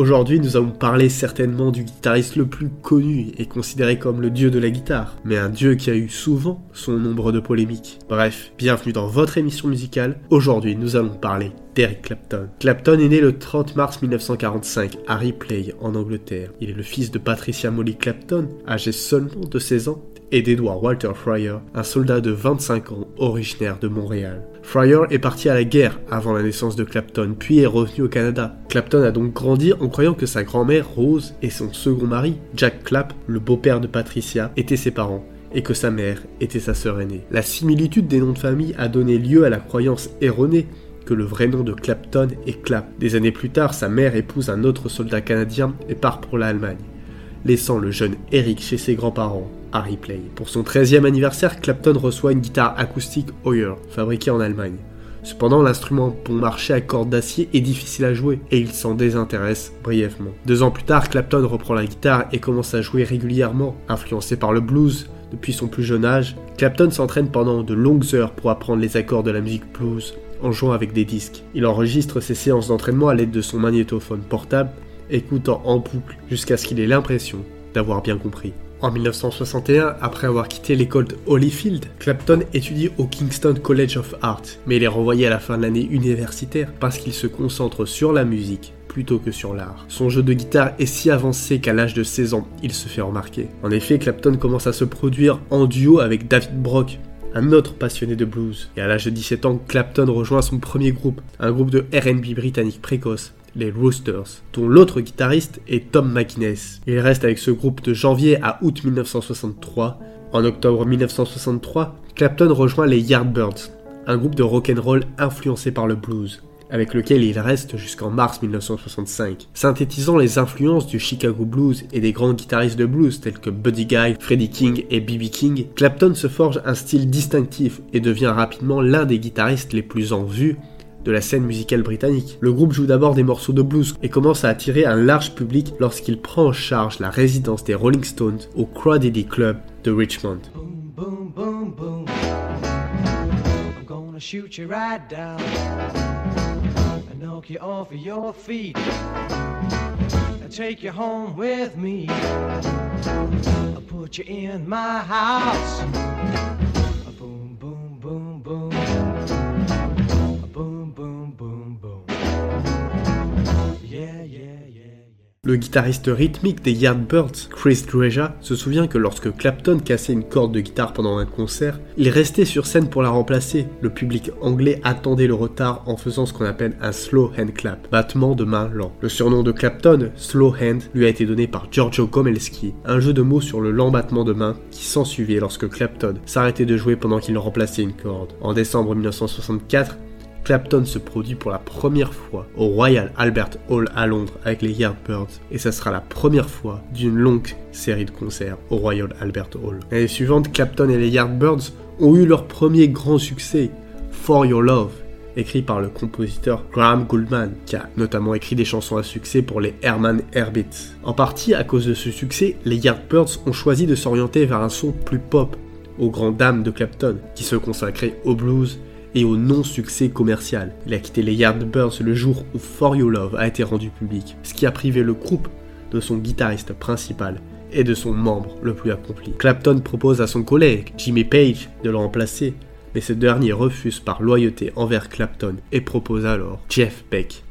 Aujourd'hui, nous allons parler certainement du guitariste le plus connu et considéré comme le dieu de la guitare, mais un dieu qui a eu souvent son nombre de polémiques. Bref, bienvenue dans votre émission musicale. Aujourd'hui, nous allons parler d'Eric Clapton. Clapton est né le 30 mars 1945 à Ripley, en Angleterre. Il est le fils de Patricia Molly Clapton, âgé seulement de 16 ans, et d'Edward Walter Fryer, un soldat de 25 ans originaire de Montréal. Fryer est parti à la guerre avant la naissance de Clapton, puis est revenu au Canada. Clapton a donc grandi en croyant que sa grand-mère Rose et son second mari, Jack Clapp, le beau-père de Patricia, étaient ses parents et que sa mère était sa sœur aînée. La similitude des noms de famille a donné lieu à la croyance erronée que le vrai nom de Clapton est Clapp. Des années plus tard, sa mère épouse un autre soldat canadien et part pour l'Allemagne, laissant le jeune Eric chez ses grands-parents Pour son 13e anniversaire, Clapton reçoit une guitare acoustique Hoyer, fabriquée en Allemagne. Cependant, l'instrument bon marché à cordes d'acier est difficile à jouer et il s'en désintéresse brièvement. Deux ans plus tard, Clapton reprend la guitare et commence à jouer régulièrement. Influencé par le blues depuis son plus jeune âge, Clapton s'entraîne pendant de longues heures pour apprendre les accords de la musique blues en jouant avec des disques. Il enregistre ses séances d'entraînement à l'aide de son magnétophone portable, écoutant en boucle jusqu'à ce qu'il ait l'impression d'avoir bien compris. En 1961, après avoir quitté l'école de Holyfield, Clapton étudie au Kingston College of Art, mais il est renvoyé à la fin de l'année universitaire parce qu'il se concentre sur la musique plutôt que sur l'art. Son jeu de guitare est si avancé qu'à l'âge de 16 ans, il se fait remarquer. En effet, Clapton commence à se produire en duo avec David Brock, un autre passionné de blues. Et à l'âge de 17 ans, Clapton rejoint son premier groupe, un groupe de RB britannique précoce, les Roosters, dont l'autre guitariste est Tom McInnes. Il reste avec ce groupe de janvier à août 1963. En octobre 1963, Clapton rejoint les Yardbirds, un groupe de rock'n'roll influencé par le blues avec lequel il reste jusqu'en mars 1965. Synthétisant les influences du Chicago Blues et des grands guitaristes de blues tels que Buddy Guy, Freddie King et B.B. King, Clapton se forge un style distinctif et devient rapidement l'un des guitaristes les plus en vue de la scène musicale britannique. Le groupe joue d'abord des morceaux de blues et commence à attirer un large public lorsqu'il prend en charge la résidence des Rolling Stones au Crawdaddy Club de Richmond. Le guitariste rythmique des Yardbirds, Chris Dreja, se souvient que lorsque Clapton cassait une corde de guitare pendant un concert, il restait sur scène pour la remplacer. Le public anglais attendait le retard en faisant ce qu'on appelle un slow hand clap, battement de main lent. Le surnom de Clapton, Slow Hand, lui a été donné par Giorgio Gomelski, un jeu de mots sur le lent battement de main qui s'ensuivait lorsque Clapton s'arrêtait de jouer pendant qu'il remplaçait une corde. En décembre 1964, Clapton se produit pour la première fois au Royal Albert Hall à Londres avec les Yardbirds et ça sera la première fois d'une longue série de concerts au Royal Albert Hall. L'année suivante, Clapton et les Yardbirds ont eu leur premier grand succès, For Your Love, écrit par le compositeur Graham Gouldman, qui a notamment écrit des chansons à succès pour les Herman Hermits. En partie à cause de ce succès, les Yardbirds ont choisi de s'orienter vers un son plus pop, aux grandes dames de Clapton, qui se consacrait au blues et au non-succès commercial. Il a quitté les Yardbirds le jour où For You Love a été rendu public, ce qui a privé le groupe de son guitariste principal et de son membre le plus accompli. Clapton propose à son collègue, Jimmy Page, de le remplacer, mais ce dernier refuse par loyauté envers Clapton et propose alors Jeff Beck.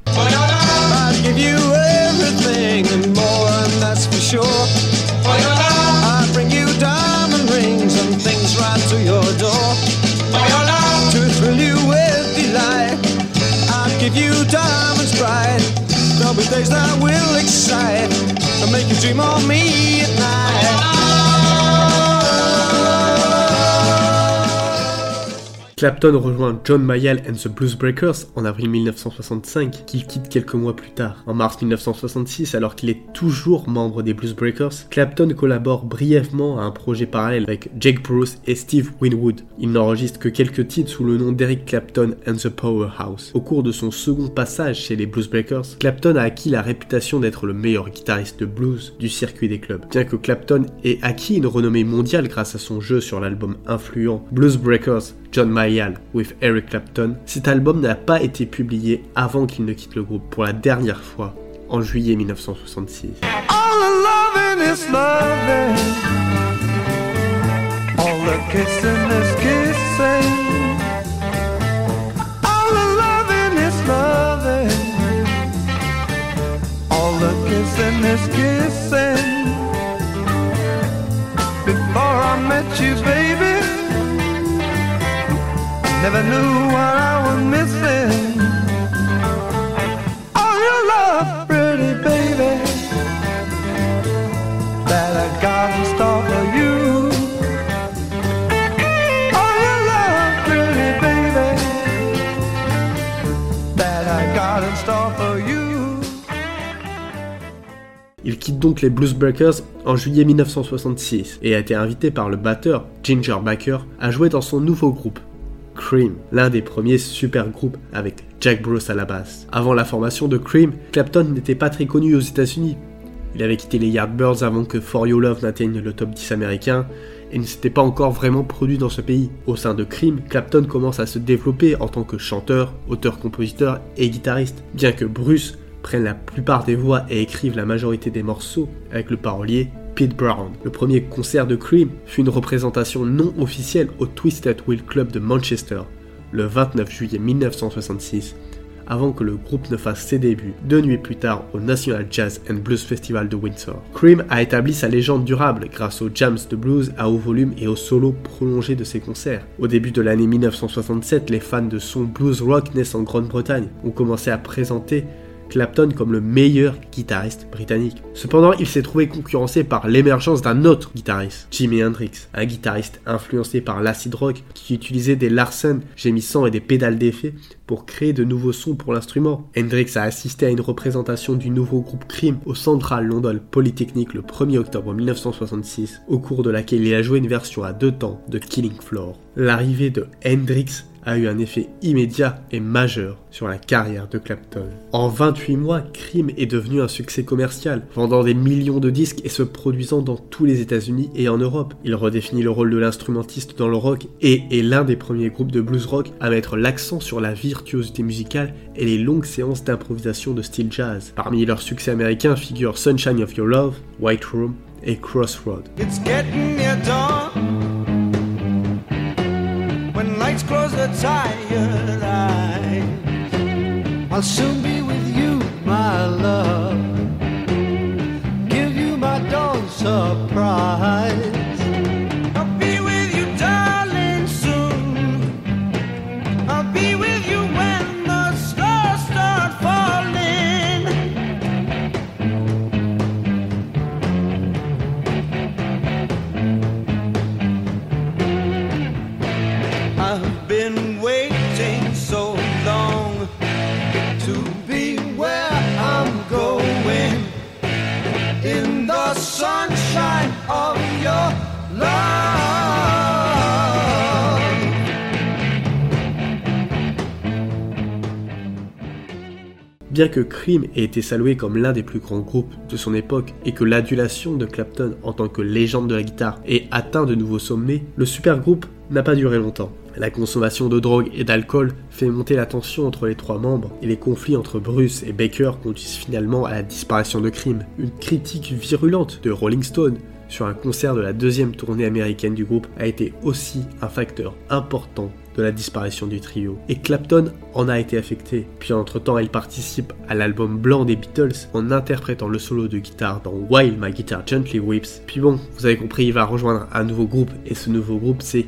Clapton rejoint John Mayall and the Blues Breakers en avril 1965, qu'il quitte quelques mois plus tard. En mars 1966, alors qu'il est toujours membre des Blues Breakers, Clapton collabore brièvement à un projet parallèle avec Jake Bruce et Steve Winwood. Il n'enregistre que quelques titres sous le nom d'Eric Clapton and the Powerhouse. Au cours de son second passage chez les Blues Breakers, Clapton a acquis la réputation d'être le meilleur guitariste de blues du circuit des clubs. Bien que Clapton ait acquis une renommée mondiale grâce à son jeu sur l'album influent Blues Breakers John Mayall with Eric Clapton, cet album n'a pas été publié avant qu'il ne quitte le groupe pour la dernière fois en juillet 1966. Never Il quitte donc les Blues Breakers en juillet 1966 et a été invité par le batteur Ginger Baker à jouer dans son nouveau groupe, Cream, l'un des premiers super groupes avec Jack Bruce à la basse. Avant la formation de Cream, Clapton n'était pas très connu aux États-Unis. Il avait quitté les Yardbirds avant que For Your Love n'atteigne le top 10 américain et ne s'était pas encore vraiment produit dans ce pays. Au sein de Cream, Clapton commence à se développer en tant que chanteur, auteur-compositeur et guitariste, bien que Bruce prenne la plupart des voix et écrive la majorité des morceaux avec le parolier Pete Brown. Le premier concert de Cream fut une représentation non officielle au Twisted Wheel Club de Manchester, le 29 juillet 1966, avant que le groupe ne fasse ses débuts deux nuits plus tard au National Jazz and Blues Festival de Windsor. Cream a établi sa légende durable grâce aux jams de blues à haut volume et aux solos prolongés de ses concerts. Au début de l'année 1967, les fans de son blues rock naissent en Grande-Bretagne ont commencé à présenter Clapton comme le meilleur guitariste britannique. Cependant, il s'est trouvé concurrencé par l'émergence d'un autre guitariste, Jimi Hendrix, un guitariste influencé par l'acid rock qui utilisait des Larsen gémissants et des pédales d'effet pour créer de nouveaux sons pour l'instrument. Hendrix a assisté à une représentation du nouveau groupe Cream au Central London Polytechnic le 1er octobre 1966, au cours de laquelle il a joué une version à deux temps de Killing Floor. L'arrivée de Hendrix a eu un effet immédiat et majeur sur la carrière de Clapton. En 28 mois, Cream est devenu un succès commercial, vendant des millions de disques et se produisant dans tous les États-Unis et en Europe. Il redéfinit le rôle de l'instrumentiste dans le rock et est l'un des premiers groupes de blues rock à mettre l'accent sur la virtuosité musicale et les longues séances d'improvisation de style jazz. Parmi leurs succès américains figurent Sunshine of Your Love, White Room et Crossroad. Tired eyes. I'll soon be with you, my love. Give you my dawn surprise. Bien que Cream ait été salué comme l'un des plus grands groupes de son époque et que l'adulation de Clapton en tant que légende de la guitare ait atteint de nouveaux sommets, le supergroupe n'a pas duré longtemps. La consommation de drogue et d'alcool fait monter la tension entre les trois membres et les conflits entre Bruce et Baker conduisent finalement à la disparition de Cream. Une critique virulente de Rolling Stone sur un concert de la deuxième tournée américaine du groupe a été aussi un facteur important de la disparition du trio. Et Clapton en a été affecté. Puis entre-temps, elle participe à l'album blanc des Beatles en interprétant le solo de guitare dans While My Guitar Gently Weeps. Puis bon, vous avez compris, il va rejoindre un nouveau groupe et ce nouveau groupe c'est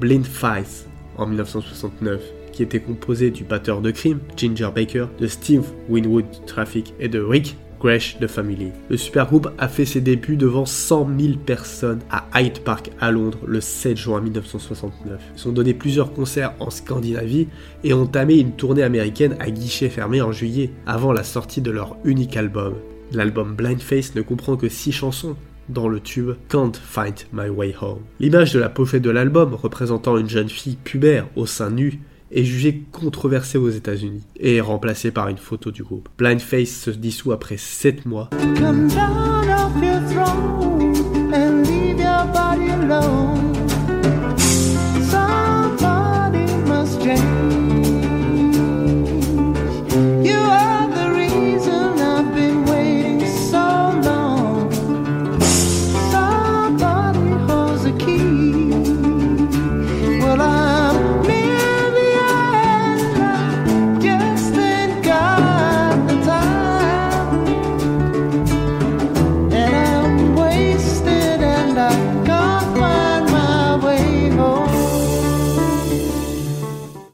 Blind Faith en 1969 qui était composé du batteur de Cream, Ginger Baker, de Steve Winwood Traffic et de Rick Gresh de Family. Le supergroupe a fait ses débuts devant 100 000 personnes à Hyde Park à Londres le 7 juin 1969. Ils ont donné plusieurs concerts en Scandinavie et ont entamé une tournée américaine à guichet fermé en juillet, avant la sortie de leur unique album. L'album Blind Face ne comprend que 6 chansons, dans le tube Can't Find My Way Home. L'image de la pochette de l'album, représentant une jeune fille pubère au sein nu, est jugé controversé aux États-Unis et remplacé par une photo du groupe. Blind Face se dissout après 7 mois.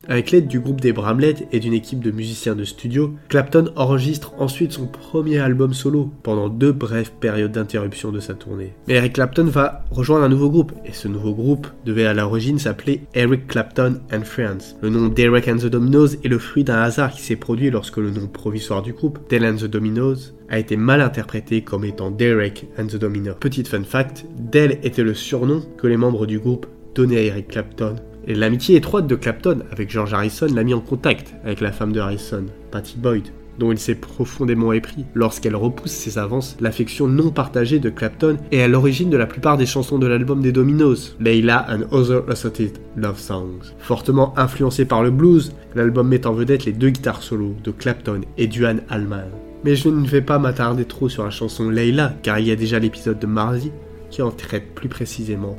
Avec l'aide du groupe des Bramlett et d'une équipe de musiciens de studio, Clapton enregistre ensuite son premier album solo pendant deux brèves périodes d'interruption de sa tournée. Mais Eric Clapton va rejoindre un nouveau groupe et ce nouveau groupe devait à l'origine s'appeler Eric Clapton and Friends. Le nom Derek and the Dominos est le fruit d'un hasard qui s'est produit lorsque le nom provisoire du groupe, Del and the Dominos, a été mal interprété comme étant Derek and the Dominos. Petite fun fact, Del était le surnom que les membres du groupe donnaient à Eric Clapton. L'amitié étroite de Clapton avec George Harrison l'a mis en contact avec la femme de Harrison, Patty Boyd, dont il s'est profondément épris. Lorsqu'elle repousse ses avances, l'affection non partagée de Clapton est à l'origine de la plupart des chansons de l'album des Dominos, Layla and Other Assorted Love Songs. Fortement influencé par le blues, l'album met en vedette les deux guitares solo de Clapton et Duane Allman. Mais je ne vais pas m'attarder trop sur la chanson Layla, car il y a déjà l'épisode de Marzi qui en traite plus précisément.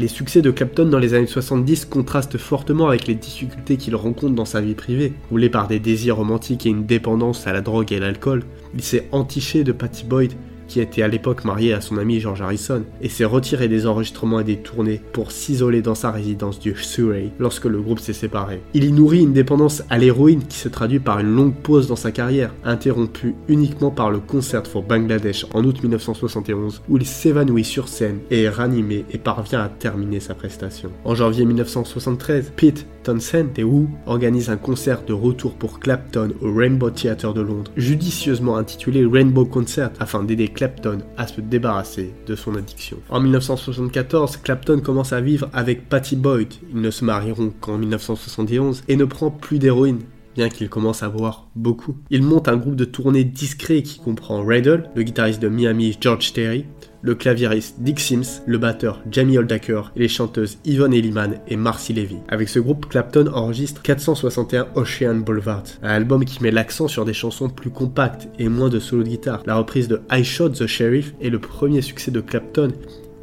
Les succès de Clapton dans les années 70 contrastent fortement avec les difficultés qu'il rencontre dans sa vie privée. Roulé par des désirs romantiques et une dépendance à la drogue et l'alcool, il s'est entiché de Patty Boyd qui était à l'époque marié à son ami George Harrison, et s'est retiré des enregistrements et des tournées pour s'isoler dans sa résidence du Surrey lorsque le groupe s'est séparé. Il y nourrit une dépendance à l'héroïne qui se traduit par une longue pause dans sa carrière, interrompue uniquement par le concert for Bangladesh en août 1971, où il s'évanouit sur scène et est ranimé et parvient à terminer sa prestation. En janvier 1973, Pete Townsend des Who organise un concert de retour pour Clapton au Rainbow Theatre de Londres, judicieusement intitulé Rainbow Concert afin d'aider Clapton à se débarrasser de son addiction. En 1974, Clapton commence à vivre avec Patty Boyd. Ils ne se marieront qu'en 1971 et ne prend plus d'héroïne bien qu'il commence à boire beaucoup. Il monte un groupe de tournée discret qui comprend Riddle, le guitariste de Miami George Terry, le claviériste Dick Sims, le batteur Jamie Oldaker et les chanteuses Yvonne Elliman et Marcy Levy. Avec ce groupe, Clapton enregistre 461 Ocean Boulevard, un album qui met l'accent sur des chansons plus compactes et moins de solo de guitare. La reprise de I Shot the Sheriff est le premier succès de Clapton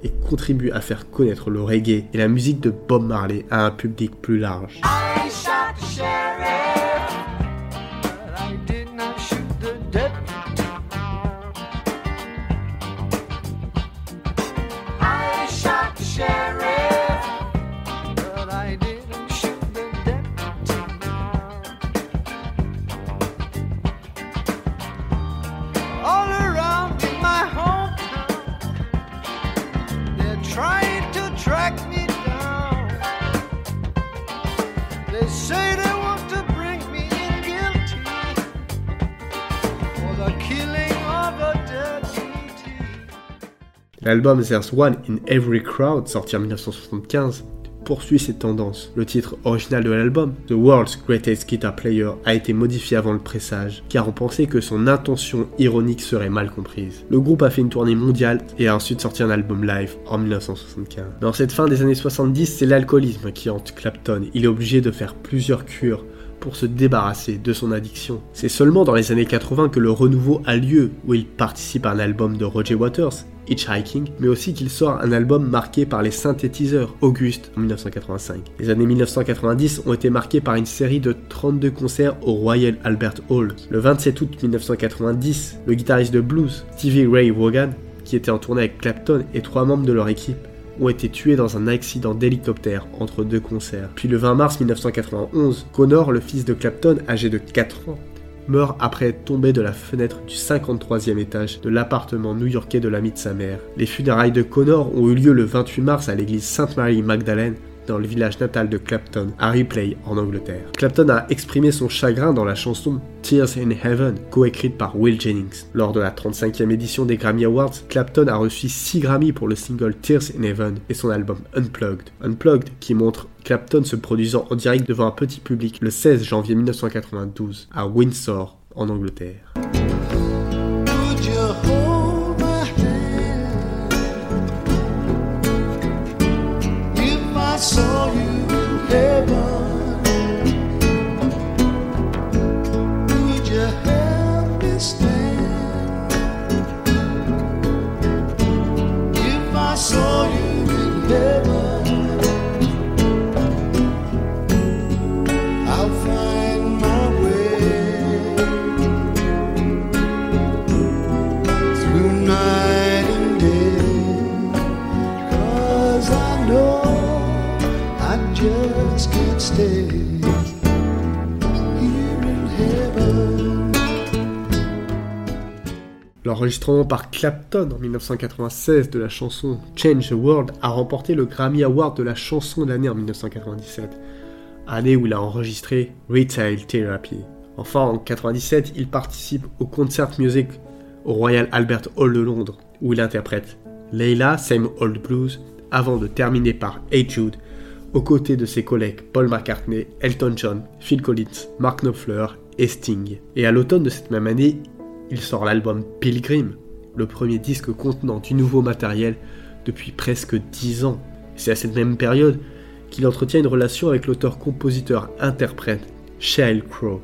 et contribue à faire connaître le reggae et la musique de Bob Marley à un public plus large. L'album There's One in Every Crowd, sorti en 1975, poursuit cette tendance. Le titre original de l'album, The World's Greatest Guitar Player, a été modifié avant le pressage, car on pensait que son intention ironique serait mal comprise. Le groupe a fait une tournée mondiale et a ensuite sorti un album live en 1975. Dans cette fin des années 70, c'est l'alcoolisme qui hante Clapton. Il est obligé de faire plusieurs cures pour se débarrasser de son addiction. C'est seulement dans les années 80 que le renouveau a lieu, où il participe à un album de Roger Waters, Hitchhiking, mais aussi qu'il sort un album marqué par les synthétiseurs, Auguste, en 1985. Les années 1990 ont été marquées par une série de 32 concerts au Royal Albert Hall. Le 27 août 1990, le guitariste de blues, Stevie Ray Vaughan, qui était en tournée avec Clapton et trois membres de leur équipe, ont été tués dans un accident d'hélicoptère entre deux concerts. Puis le 20 mars 1991, Connor, le fils de Clapton, âgé de 4 ans, meurt après être tombé de la fenêtre du 53e étage de l'appartement new-yorkais de l'ami de sa mère. Les funérailles de Connor ont eu lieu le 28 mars à l'église Sainte-Marie-Magdalène dans le village natal de Clapton, à Ripley, en Angleterre. Clapton a exprimé son chagrin dans la chanson Tears in Heaven, coécrite par Will Jennings. Lors de la 35e édition des Grammy Awards, Clapton a reçu 6 Grammy pour le single Tears in Heaven et son album Unplugged. Unplugged, qui montre Clapton se produisant en direct devant un petit public le 16 janvier 1992 à Windsor, en Angleterre. L'enregistrement par Clapton en 1996 de la chanson Change the World a remporté le Grammy Award de la chanson de l'année en 1997, année où il a enregistré Retail Therapy. Enfin, en 1997, il participe au Concert Music au Royal Albert Hall de Londres, où il interprète Layla, Same Old Blues, avant de terminer par Hey Jude, aux côtés de ses collègues Paul McCartney, Elton John, Phil Collins, Mark Knopfler et Sting. Et à l'automne de cette même année, il sort l'album Pilgrim, le premier disque contenant du nouveau matériel depuis presque 10 ans. C'est à cette même période qu'il entretient une relation avec l'auteur-compositeur-interprète Sheryl Crow.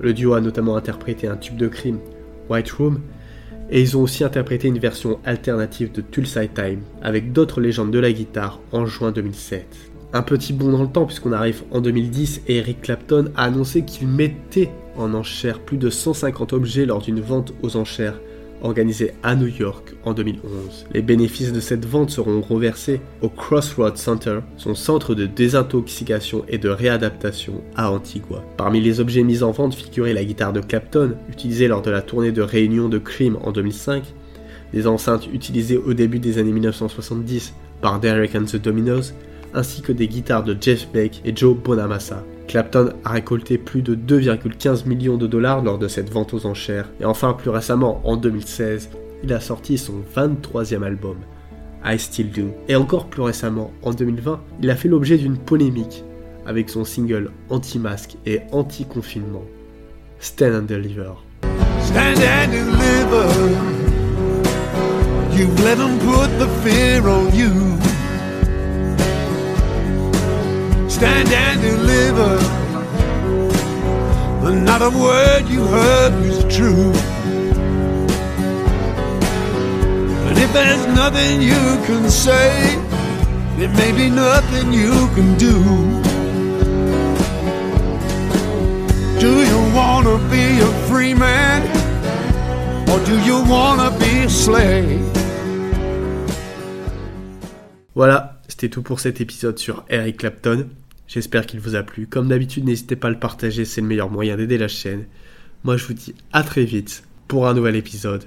Le duo a notamment interprété un tube de crime, White Room, et ils ont aussi interprété une version alternative de Tulsa Time avec d'autres légendes de la guitare en juin 2007. Un petit bond dans le temps puisqu'on arrive en 2010 et Eric Clapton a annoncé qu'il mettait en enchère plus de 150 objets lors d'une vente aux enchères organisée à New York en 2011. Les bénéfices de cette vente seront reversés au Crossroads Center, son centre de désintoxication et de réadaptation à Antigua. Parmi les objets mis en vente figurait la guitare de Clapton, utilisée lors de la tournée de réunion de Cream en 2005, des enceintes utilisées au début des années 1970 par Derek and the Dominos, ainsi que des guitares de Jeff Beck et Joe Bonamassa. Clapton a récolté plus de 2,15 millions de dollars lors de cette vente aux enchères, et enfin plus récemment, en 2016, il a sorti son 23e album, I Still Do. Et encore plus récemment, en 2020, il a fait l'objet d'une polémique avec son single anti-masque et anti-confinement, Stand and Deliver. The fear. Stand and deliver. But not a word you heard was true. And if there's nothing you can say, there may be nothing you can do. Do you wanna be a free man? Or do you wanna be a slave? Voilà, c'était tout pour cet épisode sur Eric Clapton. J'espère qu'il vous a plu. Comme d'habitude, n'hésitez pas à le partager, c'est le meilleur moyen d'aider la chaîne. Moi, je vous dis à très vite pour un nouvel épisode